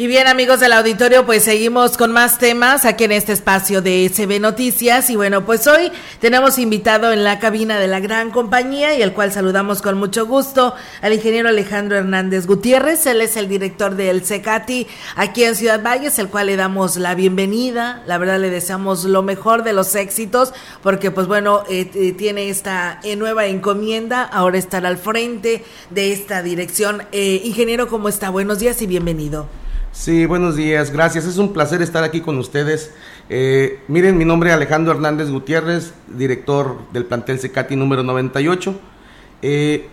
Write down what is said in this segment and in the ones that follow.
Y bien amigos del auditorio, pues seguimos con más temas aquí en este espacio de CB Noticias. Y bueno, pues hoy tenemos invitado en la cabina de la gran compañía y el cual saludamos con mucho gusto al ingeniero Alejandro Hernández Gutiérrez. Él es el director del CECATI aquí en Ciudad Valles, el cual le damos la bienvenida. La verdad le deseamos lo mejor de los éxitos porque pues bueno, eh, eh, tiene esta eh, nueva encomienda, ahora estar al frente de esta dirección. ingeniero, ¿cómo está? Buenos días y bienvenido. Sí, buenos días, gracias. Es un placer estar aquí con ustedes. Eh, miren, mi nombre es Alejandro Hernández Gutiérrez, director del plantel Secati número 98. Eh,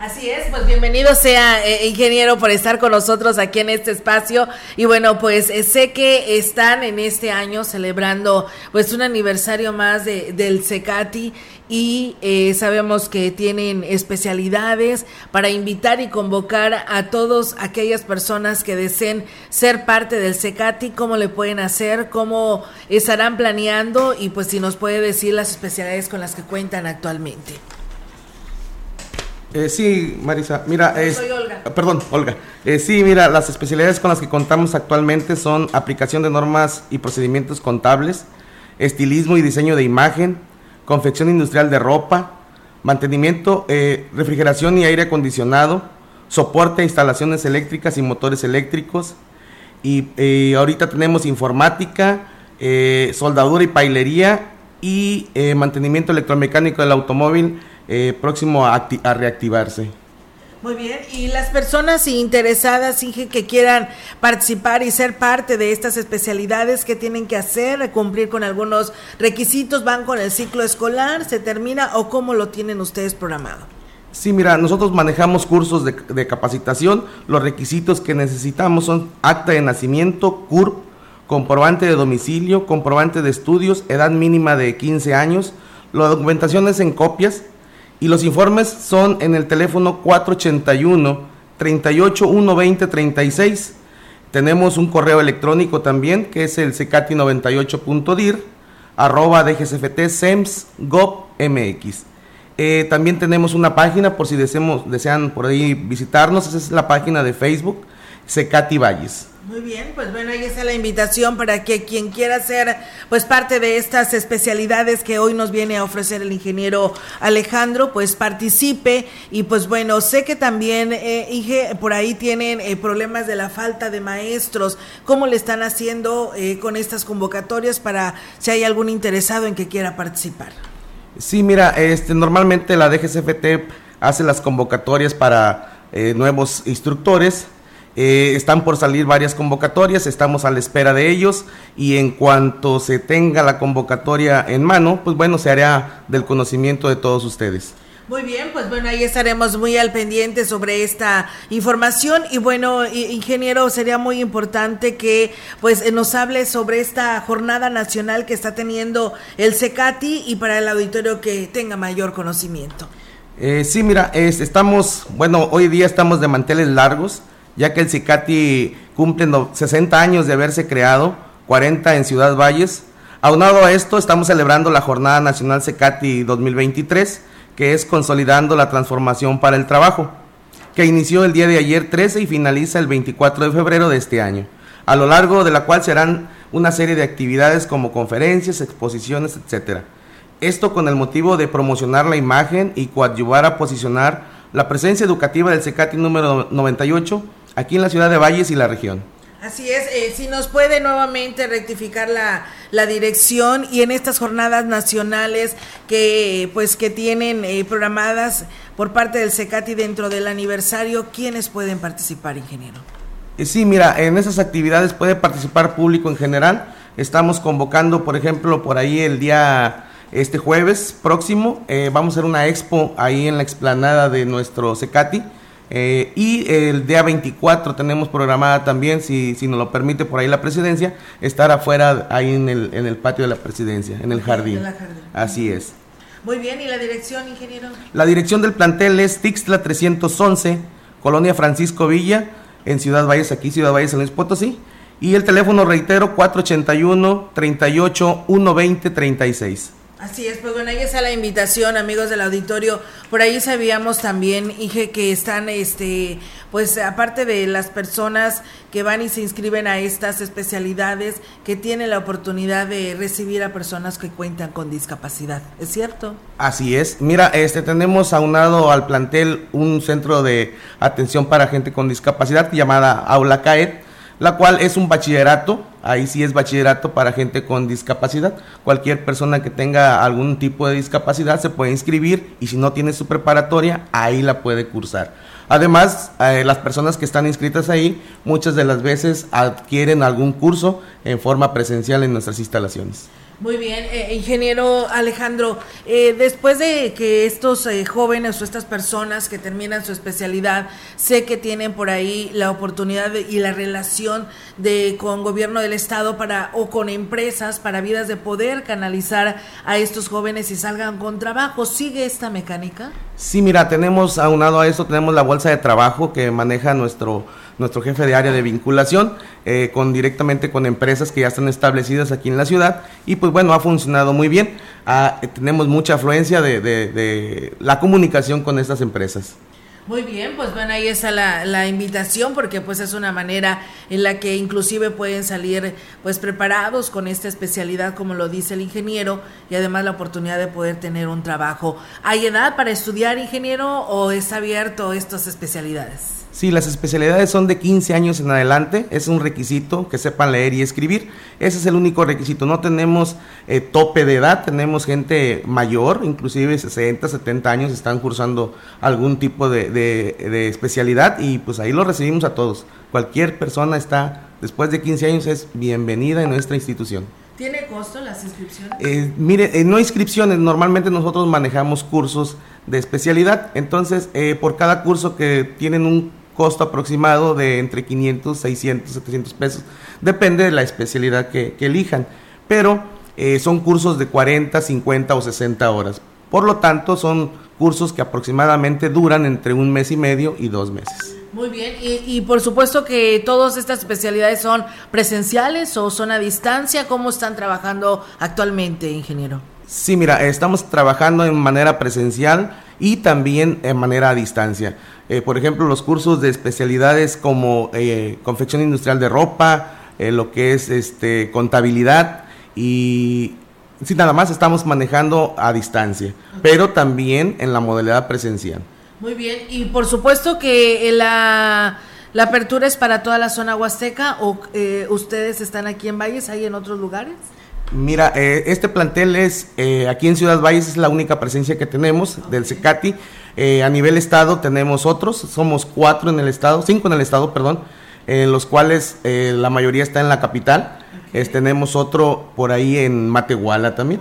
Así es, pues bienvenido sea eh, ingeniero por estar con nosotros aquí en este espacio. Y bueno pues eh, sé que están en este año celebrando pues un aniversario más de, del Secati y eh, sabemos que tienen especialidades para invitar y convocar a todas aquellas personas que deseen ser parte del Secati, cómo le pueden hacer, cómo estarán planeando y pues si nos puede decir las especialidades con las que cuentan actualmente. Eh, sí, Marisa, mira, es, soy Olga. Perdón, Olga. Eh, sí, mira, las especialidades con las que contamos actualmente son aplicación de normas y procedimientos contables, estilismo y diseño de imagen, confección industrial de ropa, mantenimiento, eh, refrigeración y aire acondicionado, soporte a instalaciones eléctricas y motores eléctricos. Y eh, ahorita tenemos informática, soldadura y pailería y mantenimiento electromecánico del automóvil eh, próximo a, reactivarse. Muy bien, y las personas interesadas, Inge, que quieran participar y ser parte de estas especialidades, ¿qué tienen que hacer? ¿Cumplir con algunos requisitos? ¿Van con el ciclo escolar? ¿Se termina o cómo lo tienen ustedes programado? Sí, mira, nosotros manejamos cursos de, de capacitación. Los requisitos que necesitamos son acta de nacimiento, CURP, comprobante de domicilio, comprobante de estudios, edad mínima de 15 años. La documentación es en copias y los informes son en el teléfono 481 3812036. Tenemos un correo electrónico también que es el secati98.dir arroba dgsft sems mx. Eh, también tenemos una página por si desean por ahí visitarnos, esa es la página de Facebook Secati Valles. Muy bien, pues bueno, ahí está la invitación para que quien quiera ser pues parte de estas especialidades que hoy nos viene a ofrecer el ingeniero Alejandro, pues participe. Y pues bueno, sé que también eh, por ahí tienen eh, problemas de la falta de maestros, ¿cómo le están haciendo eh, con estas convocatorias para si hay algún interesado en que quiera participar? Sí, mira, este normalmente la DGCFT hace las convocatorias para eh, nuevos instructores eh, están por salir varias convocatorias, estamos a la espera de ellos y en cuanto se tenga la convocatoria en mano, pues bueno, se hará del conocimiento de todos ustedes. Muy bien, pues bueno, ahí estaremos muy al pendiente sobre esta información y bueno, ingeniero, sería muy importante que pues nos hable sobre esta jornada nacional que está teniendo el CECATI y para el auditorio que tenga mayor conocimiento. Eh, sí, mira, estamos, bueno, hoy día estamos de manteles largos ya que el CICATI cumple 60 años de haberse creado, 40 en Ciudad Valles. Aunado a esto, estamos celebrando la Jornada Nacional CICATI 2023, que es consolidando la transformación para el trabajo, que inició el día de ayer 13 y finaliza el 24 de febrero de este año, a lo largo de la cual serán una serie de actividades como conferencias, exposiciones, etc. Esto con el motivo de promocionar la imagen y coadyuvar a posicionar la presencia educativa del CECATI número 98 aquí en la ciudad de Valles y la región. Así es, eh, si nos puede nuevamente rectificar la, la, dirección y en estas jornadas nacionales que pues que tienen eh, programadas por parte del CECATI dentro del aniversario, ¿quiénes pueden participar, ingeniero? Eh, sí, mira, en esas actividades puede participar público en general. Estamos convocando, por ejemplo, por ahí el día este jueves próximo, vamos a hacer una expo ahí en la explanada de nuestro CECATI eh, y el día 24 tenemos programada también, si, si nos lo permite por ahí la presidencia, estar afuera ahí en el, en el patio de la presidencia, en el jardín. Así es. Muy bien, ¿y la dirección, ingeniero? La dirección del plantel es Tixtla 311, Colonia Francisco Villa, en Ciudad Valles, aquí Ciudad Valles, en Luis Potosí. Y el teléfono, reitero, 481 38 120 36. Así es, pues bueno, ahí está la invitación, amigos del auditorio. Por ahí sabíamos también, dije que están, este, pues aparte de las personas que van y se inscriben a estas especialidades, que tienen la oportunidad de recibir a personas que cuentan con discapacidad, ¿es cierto? Así es. Mira, este tenemos aunado al plantel un centro de atención para gente con discapacidad llamada Aula CAET la cual es un bachillerato, ahí sí es bachillerato para gente con discapacidad. Cualquier persona que tenga algún tipo de discapacidad se puede inscribir y si no tiene su preparatoria, ahí la puede cursar. Además, eh, las personas que están inscritas ahí muchas de las veces adquieren algún curso en forma presencial en nuestras instalaciones. Muy bien, eh, ingeniero Alejandro, eh, después de que estos eh, jóvenes o estas personas que terminan su especialidad, sé que tienen por ahí la oportunidad y la relación de con gobierno del estado para o con empresas para vidas de poder canalizar a estos jóvenes y salgan con trabajo. ¿Sigue esta mecánica? Sí, mira, tenemos aunado a eso tenemos la bolsa de trabajo que maneja nuestro nuestro jefe de área de vinculación, eh, con directamente con empresas que ya están establecidas aquí en la ciudad y pues bueno, ha funcionado muy bien. Ah, tenemos mucha afluencia de, de la comunicación con estas empresas. Muy bien, pues bueno, ahí está la, la, invitación porque pues es una manera en la que inclusive pueden salir pues preparados con esta especialidad como lo dice el ingeniero y además la oportunidad de poder tener un trabajo. ¿Hay edad para estudiar ingeniero o está abierto estas especialidades? Sí, las especialidades son de 15 años en adelante, es un requisito que sepan leer y escribir, ese es el único requisito, no tenemos eh, tope de edad, tenemos gente mayor, inclusive 60, 70 años están cursando algún tipo de, de, especialidad y pues ahí lo recibimos a todos, cualquier persona está, después de 15 años es bienvenida en nuestra institución. ¿Tiene costo las inscripciones? Eh, mire, eh, no inscripciones, normalmente nosotros manejamos cursos de especialidad, entonces por cada curso que tienen un costo aproximado de entre 500, 600, 700 pesos. Depende de la especialidad que, elijan. Pero eh, son cursos de 40, 50 o 60 horas. Por lo tanto, son cursos que aproximadamente duran entre un mes y medio y dos meses. Muy bien, y, y, por supuesto que todas estas especialidades son presenciales o son a distancia. ¿Cómo están trabajando actualmente, ingeniero? Sí, mira, estamos trabajando en manera presencial y también en manera a distancia. Eh, por ejemplo, los cursos de especialidades como eh, confección industrial de ropa, eh, lo que es este contabilidad y sí, nada más estamos manejando a distancia, pero también en la modalidad presencial. Muy bien, y por supuesto que la, la apertura es para toda la zona huasteca o ustedes están aquí en Valles, ¿hay en otros lugares? Mira, este plantel es, aquí en Ciudad Valles es la única presencia que tenemos del CECATI. Eh, a nivel estado tenemos otros, somos cuatro en el estado, cinco en el estado, perdón, en los cuales eh, la mayoría está en la capital. tenemos otro por ahí en Matehuala también.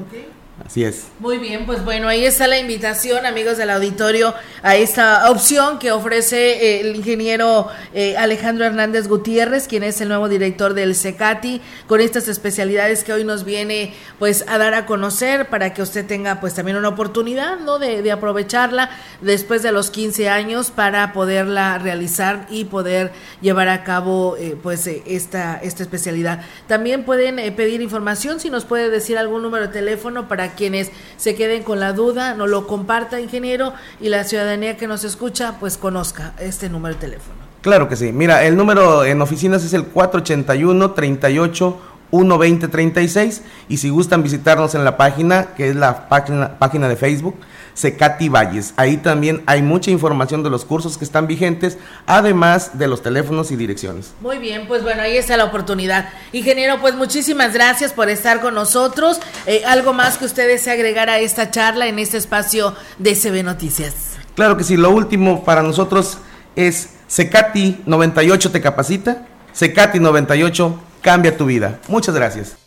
Así es. Muy bien, pues bueno, ahí está la invitación, amigos del auditorio, a esta opción que ofrece eh, el ingeniero eh, Alejandro Hernández Gutiérrez, quien es el nuevo director del CECATI, con estas especialidades que hoy nos viene pues a dar a conocer para que usted tenga pues también una oportunidad, ¿no? De, de aprovecharla después de los 15 años para poderla realizar y poder llevar a cabo eh, pues esta, esta especialidad. También pueden pedir información, si nos puede decir algún número de teléfono para quienes se queden con la duda, no lo comparta, ingeniero, y la ciudadanía que nos escucha, pues conozca este número de teléfono. Claro que sí. Mira, el número en oficinas es el 481 38 12036 y si gustan visitarnos en la página, que es la página de Facebook, Secati Valles. Ahí también hay mucha información de los cursos que están vigentes, además de los teléfonos y direcciones. Muy bien, pues bueno, ahí está la oportunidad. Ingeniero, pues muchísimas gracias por estar con nosotros. Eh, ¿Algo más que usted desee agregar a esta charla en este espacio de CB Noticias? Claro que sí, lo último para nosotros es Secati 98 te capacita, Secati 98 cambia tu vida. Muchas gracias.